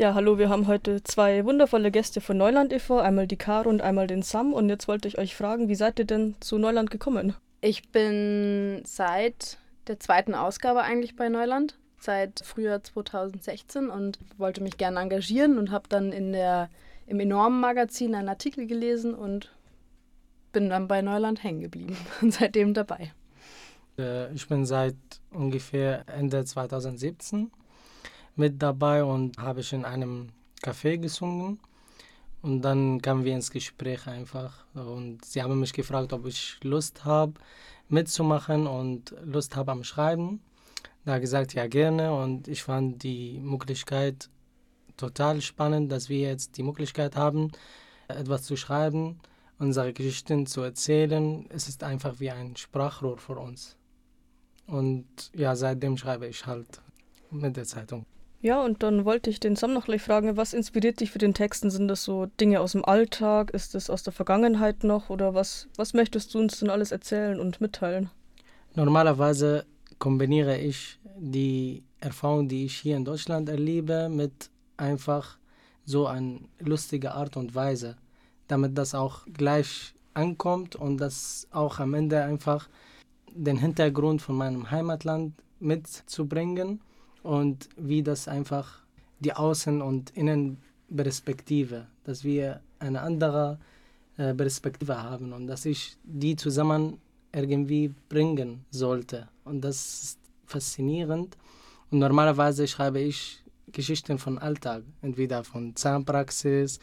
Ja, hallo, wir haben heute zwei wundervolle Gäste von Neuland e.V., einmal die Caro und einmal den Sam. Und jetzt wollte ich euch fragen, wie seid ihr denn zu Neuland gekommen? Ich bin seit der zweiten Ausgabe eigentlich bei Neuland, seit Frühjahr 2016 und wollte mich gerne engagieren und habe dann in der, im enormen Magazin einen Artikel gelesen und bin dann bei Neuland hängen geblieben und seitdem dabei. Äh, ich bin seit ungefähr Ende 2017 mit dabei und habe ich in einem Café gesungen. Und dann kamen wir ins Gespräch einfach. Und sie haben mich gefragt, ob ich Lust habe, mitzumachen und Lust habe am Schreiben. Da gesagt, ja gerne. Und ich fand die Möglichkeit total spannend, dass wir jetzt die Möglichkeit haben, etwas zu schreiben, unsere Geschichten zu erzählen. Es ist einfach wie ein Sprachrohr für uns. Und ja, seitdem schreibe ich halt mit der Zeitung. Ja, und dann wollte ich den Sam noch gleich fragen, was inspiriert dich für den Texten? Sind das so Dinge aus dem Alltag? Ist das aus der Vergangenheit noch? Oder was, was möchtest du uns denn alles erzählen und mitteilen? Normalerweise kombiniere ich die Erfahrung, die ich hier in Deutschland erlebe, mit einfach so eine lustige Art und Weise, damit das auch gleich ankommt und das auch am Ende einfach den Hintergrund von meinem Heimatland mitzubringen und wie das einfach die Außen- und Innenperspektive, dass wir eine andere äh, Perspektive haben und dass ich die zusammen irgendwie bringen sollte. Und das ist faszinierend. Und normalerweise schreibe ich Geschichten von Alltag, entweder von Zahnpraxis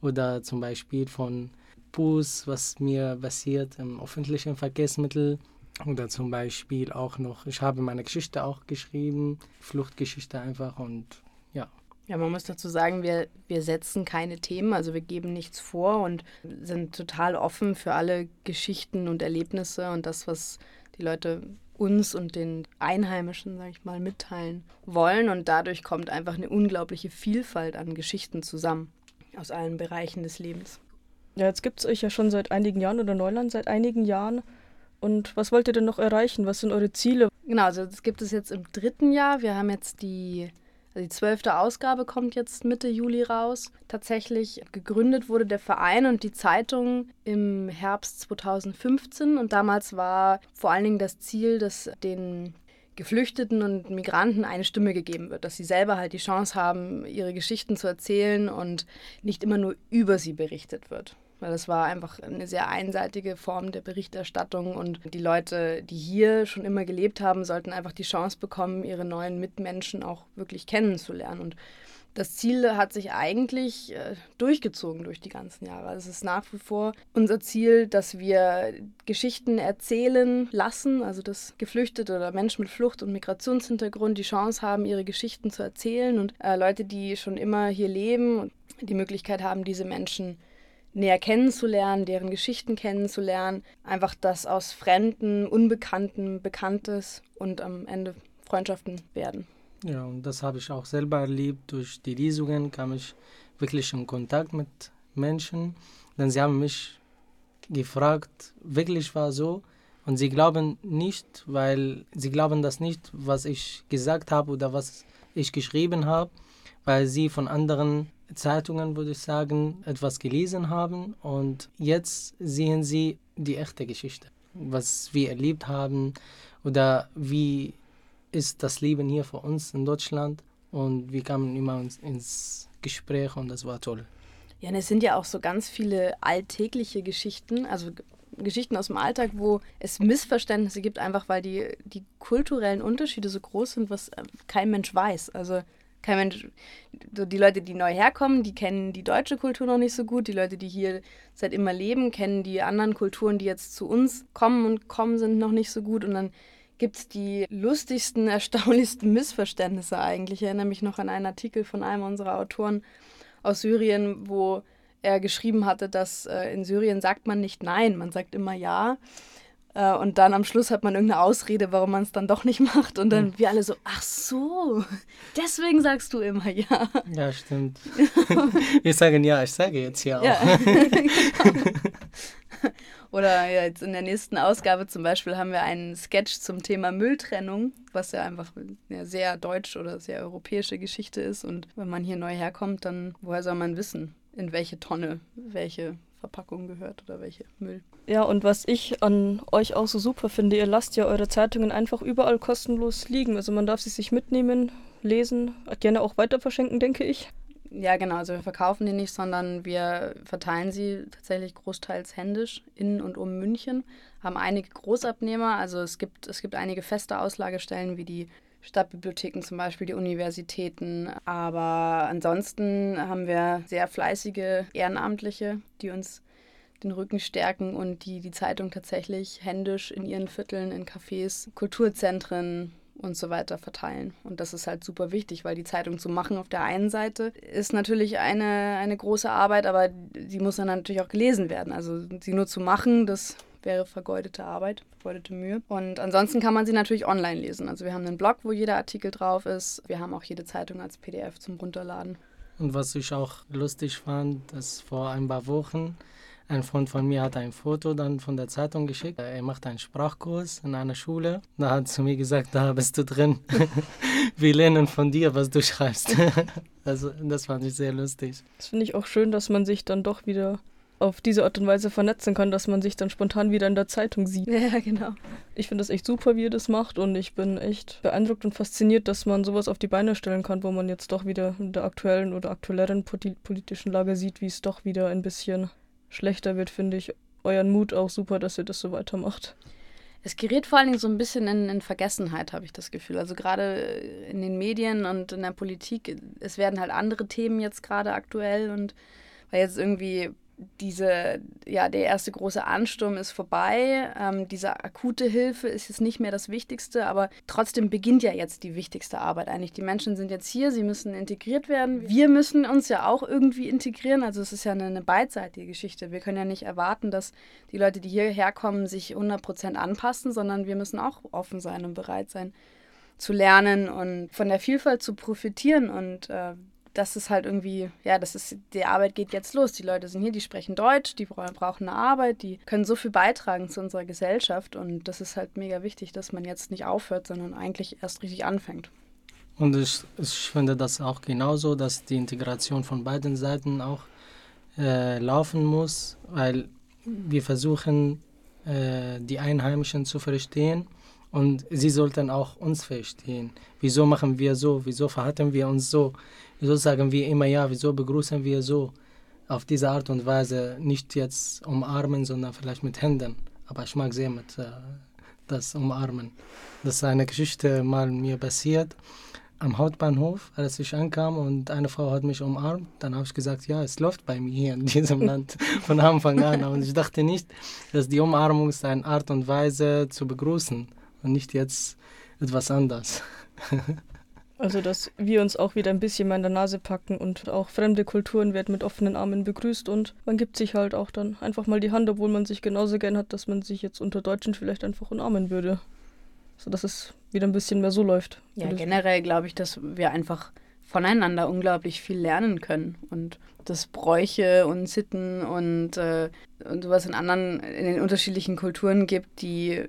oder zum Beispiel von Bus, was mir passiert im öffentlichen Verkehrsmittel oder zum Beispiel auch noch, ich habe meine Geschichte auch geschrieben, Fluchtgeschichte einfach und ja. Ja, man muss dazu sagen, wir, wir setzen keine Themen, also wir geben nichts vor und sind total offen für alle Geschichten und Erlebnisse und das, was die Leute uns und den Einheimischen, sag ich mal, mitteilen wollen. Und dadurch kommt einfach eine unglaubliche Vielfalt an Geschichten zusammen aus allen Bereichen des Lebens. Ja, jetzt gibt es euch ja schon seit einigen Jahren oder Neuland seit einigen Jahren. Und was wollt ihr denn noch erreichen? Was sind eure Ziele? Genau, also das gibt es jetzt im dritten Jahr. Wir haben jetzt die, also die zwölfte Ausgabe kommt jetzt Mitte Juli raus. Tatsächlich gegründet wurde der Verein und die Zeitung im Herbst 2015 und damals war vor allen Dingen das Ziel, dass den Geflüchteten und Migranten eine Stimme gegeben wird, dass sie selber halt die Chance haben, ihre Geschichten zu erzählen und nicht immer nur über sie berichtet wird weil das war einfach eine sehr einseitige Form der Berichterstattung und die Leute, die hier schon immer gelebt haben, sollten einfach die Chance bekommen, ihre neuen Mitmenschen auch wirklich kennenzulernen. Und das Ziel hat sich eigentlich äh, durchgezogen durch die ganzen Jahre. Also es ist nach wie vor unser Ziel, dass wir Geschichten erzählen lassen, also dass Geflüchtete oder Menschen mit Flucht- und Migrationshintergrund die Chance haben, ihre Geschichten zu erzählen und äh, Leute, die schon immer hier leben, die Möglichkeit haben, diese Menschen zu näher kennenzulernen, deren Geschichten kennenzulernen. Einfach das aus Fremden, Unbekannten, Bekanntes und am Ende Freundschaften werden. Ja, und das habe ich auch selber erlebt. Durch die Lesungen kam ich wirklich in Kontakt mit Menschen. Denn sie haben mich gefragt, wirklich war so. Und sie glauben nicht, weil sie glauben das nicht, was ich gesagt habe oder was ich geschrieben habe, weil sie von anderen Zeitungen, würde ich sagen, etwas gelesen haben und jetzt sehen sie die echte Geschichte, was wir erlebt haben oder wie ist das Leben hier für uns in Deutschland und wir kamen immer ins Gespräch und das war toll. Ja, und es sind ja auch so ganz viele alltägliche Geschichten, also Geschichten aus dem Alltag, wo es Missverständnisse gibt, einfach weil die, die kulturellen Unterschiede so groß sind, was äh, kein Mensch weiß. Also kein Mensch, die Leute, die neu herkommen, die kennen die deutsche Kultur noch nicht so gut. Die Leute, die hier seit immer leben, kennen die anderen Kulturen, die jetzt zu uns kommen und kommen sind, noch nicht so gut. Und dann gibt es die lustigsten, erstaunlichsten Missverständnisse eigentlich. Ich erinnere mich noch an einen Artikel von einem unserer Autoren aus Syrien, wo er geschrieben hatte, dass äh, in Syrien sagt man nicht Nein, man sagt immer Ja. Äh, und dann am Schluss hat man irgendeine Ausrede, warum man es dann doch nicht macht. Und dann mhm. wir alle so, ach so, deswegen sagst du immer ja. Ja, stimmt. wir sagen ja, ich sage jetzt ja auch. Ja, genau. Oder jetzt in der nächsten Ausgabe zum Beispiel haben wir einen Sketch zum Thema Mülltrennung, was ja einfach eine sehr deutsch oder sehr europäische Geschichte ist. Und wenn man hier neu herkommt, dann woher soll man wissen, in welche Tonne welche Verpackung gehört oder welche Müll. Ja, und was ich an euch auch so super finde, ihr lasst ja eure Zeitungen einfach überall kostenlos liegen. Also man darf sie sich mitnehmen, lesen, gerne auch weiter verschenken, denke ich. Ja, genau. Also wir verkaufen die nicht, sondern wir verteilen sie tatsächlich großteils händisch in und um München. Haben einige Großabnehmer. Also es gibt, es gibt einige feste Auslagestellen wie die Stadtbibliotheken zum Beispiel, die Universitäten. Aber ansonsten haben wir sehr fleißige Ehrenamtliche, die uns den Rücken stärken und die die Zeitung tatsächlich händisch in ihren Vierteln, in Cafés, Kulturzentren und so weiter verteilen. Und das ist halt super wichtig, weil die Zeitung zu machen auf der einen Seite ist natürlich eine, eine große Arbeit, aber die muss dann natürlich auch gelesen werden. Also sie nur zu machen, das wäre vergeudete Arbeit, vergeudete Mühe. Und ansonsten kann man sie natürlich online lesen. Also wir haben einen Blog, wo jeder Artikel drauf ist. Wir haben auch jede Zeitung als PDF zum Runterladen. Und was ich auch lustig fand, dass vor ein paar Wochen ein Freund von mir hat ein Foto dann von der Zeitung geschickt. Er macht einen Sprachkurs in einer Schule. Da hat zu mir gesagt, da bist du drin. Wir lernen von dir, was du schreibst. also das fand ich sehr lustig. Das finde ich auch schön, dass man sich dann doch wieder auf diese Art und Weise vernetzen kann, dass man sich dann spontan wieder in der Zeitung sieht. Ja, genau. Ich finde das echt super, wie ihr das macht und ich bin echt beeindruckt und fasziniert, dass man sowas auf die Beine stellen kann, wo man jetzt doch wieder in der aktuellen oder aktuelleren politischen Lage sieht, wie es doch wieder ein bisschen schlechter wird, finde ich euren Mut auch super, dass ihr das so weitermacht. Es gerät vor allen Dingen so ein bisschen in, in Vergessenheit, habe ich das Gefühl. Also gerade in den Medien und in der Politik, es werden halt andere Themen jetzt gerade aktuell und weil jetzt irgendwie diese, ja, der erste große Ansturm ist vorbei. Ähm, diese akute Hilfe ist jetzt nicht mehr das Wichtigste, aber trotzdem beginnt ja jetzt die wichtigste Arbeit eigentlich. Die Menschen sind jetzt hier, sie müssen integriert werden. Wir müssen uns ja auch irgendwie integrieren. Also es ist ja eine, eine beidseitige Geschichte. Wir können ja nicht erwarten, dass die Leute, die hierher kommen, sich 100% anpassen, sondern wir müssen auch offen sein und bereit sein zu lernen und von der Vielfalt zu profitieren und äh, das ist halt irgendwie, ja, das ist, die Arbeit geht jetzt los. Die Leute sind hier, die sprechen Deutsch, die brauchen eine Arbeit, die können so viel beitragen zu unserer Gesellschaft und das ist halt mega wichtig, dass man jetzt nicht aufhört, sondern eigentlich erst richtig anfängt. Und ich, ich finde das auch genauso, dass die Integration von beiden Seiten auch äh, laufen muss, weil wir versuchen, äh, die Einheimischen zu verstehen und sie sollten auch uns verstehen. Wieso machen wir so? Wieso verhalten wir uns so? Wieso sagen wir immer ja? Wieso begrüßen wir so? Auf diese Art und Weise nicht jetzt umarmen, sondern vielleicht mit Händen. Aber ich mag sehr mit äh, das Umarmen. Das ist eine Geschichte mal mir passiert am Hauptbahnhof, als ich ankam und eine Frau hat mich umarmt. Dann habe ich gesagt, ja, es läuft bei mir hier in diesem Land von Anfang an. Und ich dachte nicht, dass die Umarmung ist eine Art und Weise zu begrüßen und nicht jetzt etwas anders. also, dass wir uns auch wieder ein bisschen mehr in der Nase packen und auch fremde Kulturen werden mit offenen Armen begrüßt und man gibt sich halt auch dann einfach mal die Hand, obwohl man sich genauso gern hat, dass man sich jetzt unter Deutschen vielleicht einfach umarmen würde. So dass es wieder ein bisschen mehr so läuft. Ja, generell glaube ich, dass wir einfach voneinander unglaublich viel lernen können und dass Bräuche und Sitten und, äh, und sowas in anderen, in den unterschiedlichen Kulturen gibt, die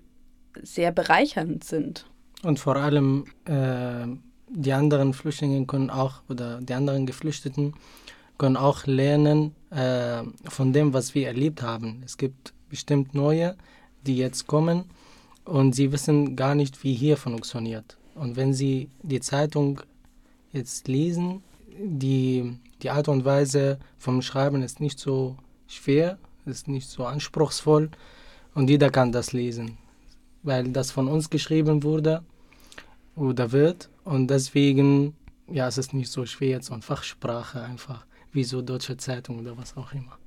sehr bereichernd sind. Und vor allem äh, die anderen Flüchtlinge können auch, oder die anderen Geflüchteten können auch lernen äh, von dem, was wir erlebt haben. Es gibt bestimmt neue, die jetzt kommen und sie wissen gar nicht, wie hier funktioniert. Und wenn sie die Zeitung jetzt lesen, die, die Art und Weise vom Schreiben ist nicht so schwer, ist nicht so anspruchsvoll und jeder kann das lesen weil das von uns geschrieben wurde oder wird. Und deswegen, ja, es ist nicht so schwer, jetzt so eine Fachsprache einfach, wie so Deutsche Zeitung oder was auch immer.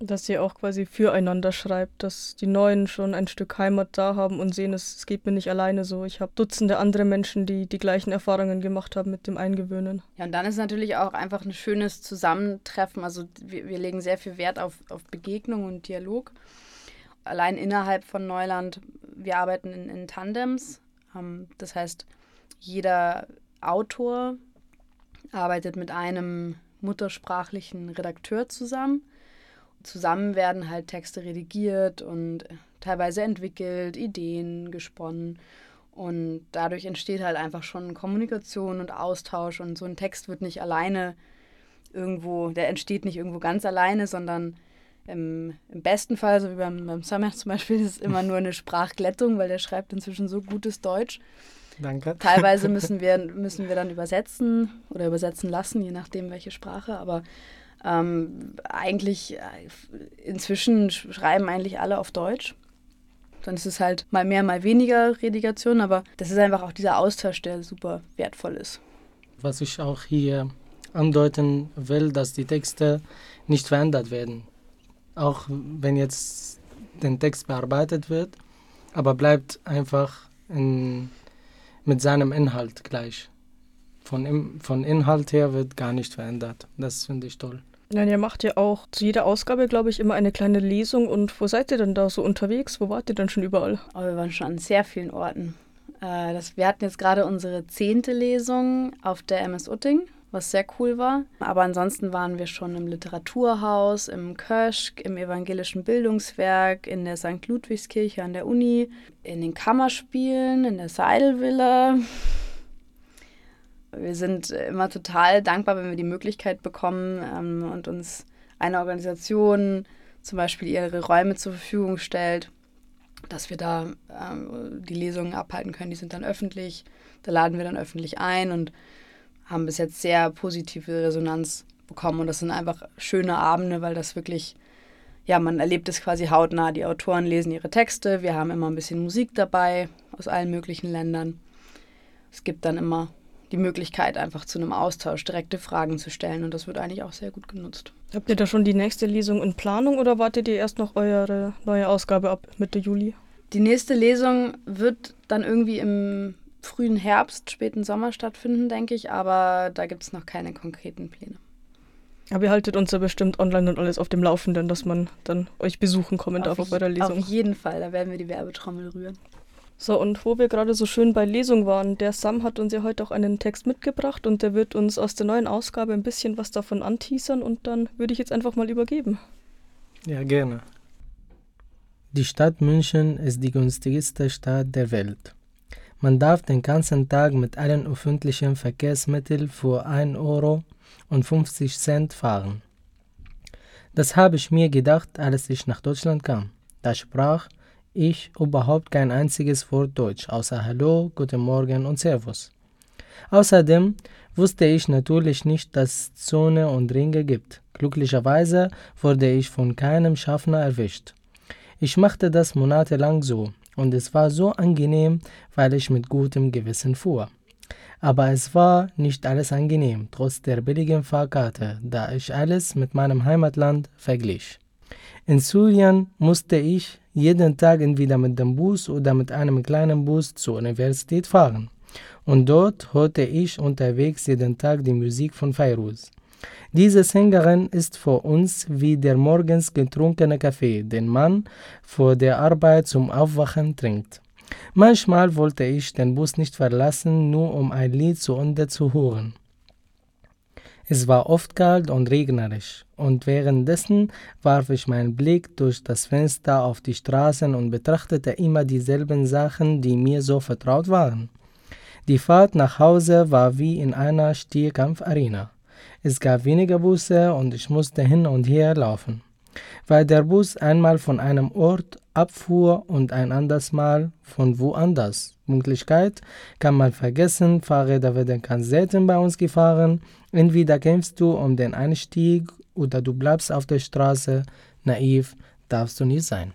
Dass ihr auch quasi füreinander schreibt, dass die Neuen schon ein Stück Heimat da haben und sehen, es, es geht mir nicht alleine so. Ich habe Dutzende andere Menschen, die die gleichen Erfahrungen gemacht haben mit dem Eingewöhnen. Ja, und dann ist natürlich auch einfach ein schönes Zusammentreffen. Also wir, wir legen sehr viel Wert auf, auf Begegnung und Dialog allein innerhalb von Neuland, wir arbeiten in, in Tandems. Ähm, das heißt, jeder Autor arbeitet mit einem muttersprachlichen Redakteur zusammen. zusammen werden halt Texte redigiert und teilweise entwickelt, Ideen gesponnen. Und dadurch entsteht halt einfach schon Kommunikation und Austausch. Und so ein Text wird nicht alleine irgendwo, der entsteht nicht irgendwo ganz alleine, sondern im, im besten Fall, so wie beim, beim Summer zum Beispiel, ist es immer nur eine Sprachglättung, weil der schreibt inzwischen so gutes Deutsch. Danke. Teilweise müssen wir, müssen wir dann übersetzen oder übersetzen lassen, je nachdem welche Sprache. Aber ähm, eigentlich, äh, inzwischen schreiben eigentlich alle auf Deutsch. Dann ist es halt mal mehr, mal weniger Redigation, aber das ist einfach auch dieser Austausch, der super wertvoll ist. Was ich auch hier andeuten will, dass die Texte nicht verändert werden. Auch wenn jetzt der Text bearbeitet wird, aber bleibt einfach in, mit seinem Inhalt gleich. Von, von Inhalt her wird gar nicht verändert. Das finde ich toll. Ja, ihr macht ja auch zu jeder Ausgabe, glaube ich, immer eine kleine Lesung. Und wo seid ihr denn da so unterwegs? Wo wart ihr denn schon überall? Oh, wir waren schon an sehr vielen Orten. Äh, das, wir hatten jetzt gerade unsere zehnte Lesung auf der MS Utting, was sehr cool war. Aber ansonsten waren wir schon im Literaturhaus, im Köschk, im Evangelischen Bildungswerk, in der St. Ludwigskirche an der Uni, in den Kammerspielen, in der Seidelvilla. Wir sind immer total dankbar, wenn wir die Möglichkeit bekommen ähm, und uns eine Organisation zum Beispiel ihre Räume zur Verfügung stellt, dass wir da ähm, die Lesungen abhalten können. Die sind dann öffentlich, da laden wir dann öffentlich ein und haben bis jetzt sehr positive Resonanz bekommen. Und das sind einfach schöne Abende, weil das wirklich, ja, man erlebt es quasi hautnah. Die Autoren lesen ihre Texte, wir haben immer ein bisschen Musik dabei aus allen möglichen Ländern. Es gibt dann immer die Möglichkeit, einfach zu einem Austausch direkte Fragen zu stellen. Und das wird eigentlich auch sehr gut genutzt. Habt ihr da schon die nächste Lesung in Planung oder wartet ihr erst noch eure neue Ausgabe ab Mitte Juli? Die nächste Lesung wird dann irgendwie im frühen Herbst, späten Sommer stattfinden, denke ich, aber da gibt es noch keine konkreten Pläne. Aber ihr haltet uns ja bestimmt online und alles auf dem Laufenden, dass man dann euch besuchen kommen darf auf eurer Lesung. Auf jeden Fall, da werden wir die Werbetrommel rühren. So, und wo wir gerade so schön bei Lesung waren, der Sam hat uns ja heute auch einen Text mitgebracht und der wird uns aus der neuen Ausgabe ein bisschen was davon anteasern und dann würde ich jetzt einfach mal übergeben. Ja, gerne. Die Stadt München ist die günstigste Stadt der Welt. Man darf den ganzen Tag mit allen öffentlichen Verkehrsmitteln für 1 Euro und 50 Cent fahren. Das habe ich mir gedacht, als ich nach Deutschland kam. Da sprach ich überhaupt kein einziges Wort Deutsch, außer Hallo, Guten Morgen und Servus. Außerdem wusste ich natürlich nicht, dass es Zone und Ringe gibt. Glücklicherweise wurde ich von keinem Schaffner erwischt. Ich machte das monatelang so, und es war so angenehm, weil ich mit gutem Gewissen fuhr. Aber es war nicht alles angenehm, trotz der billigen Fahrkarte, da ich alles mit meinem Heimatland verglich. In Syrien musste ich jeden Tag entweder mit dem Bus oder mit einem kleinen Bus zur Universität fahren. Und dort hörte ich unterwegs jeden Tag die Musik von Fairuz. Diese Sängerin ist für uns wie der morgens getrunkene Kaffee, den man vor der Arbeit zum Aufwachen trinkt. Manchmal wollte ich den Bus nicht verlassen, nur um ein Lied zu Ende zu hören. Es war oft kalt und regnerisch, und währenddessen warf ich meinen Blick durch das Fenster auf die Straßen und betrachtete immer dieselben Sachen, die mir so vertraut waren. Die Fahrt nach Hause war wie in einer Stierkampfarena. Es gab weniger Busse und ich musste hin und her laufen. Weil der Bus einmal von einem Ort abfuhr und ein anderes Mal von woanders. Pünktlichkeit kann man vergessen, Fahrräder werden ganz selten bei uns gefahren. Entweder kämpfst du um den Einstieg oder du bleibst auf der Straße. Naiv darfst du nicht sein.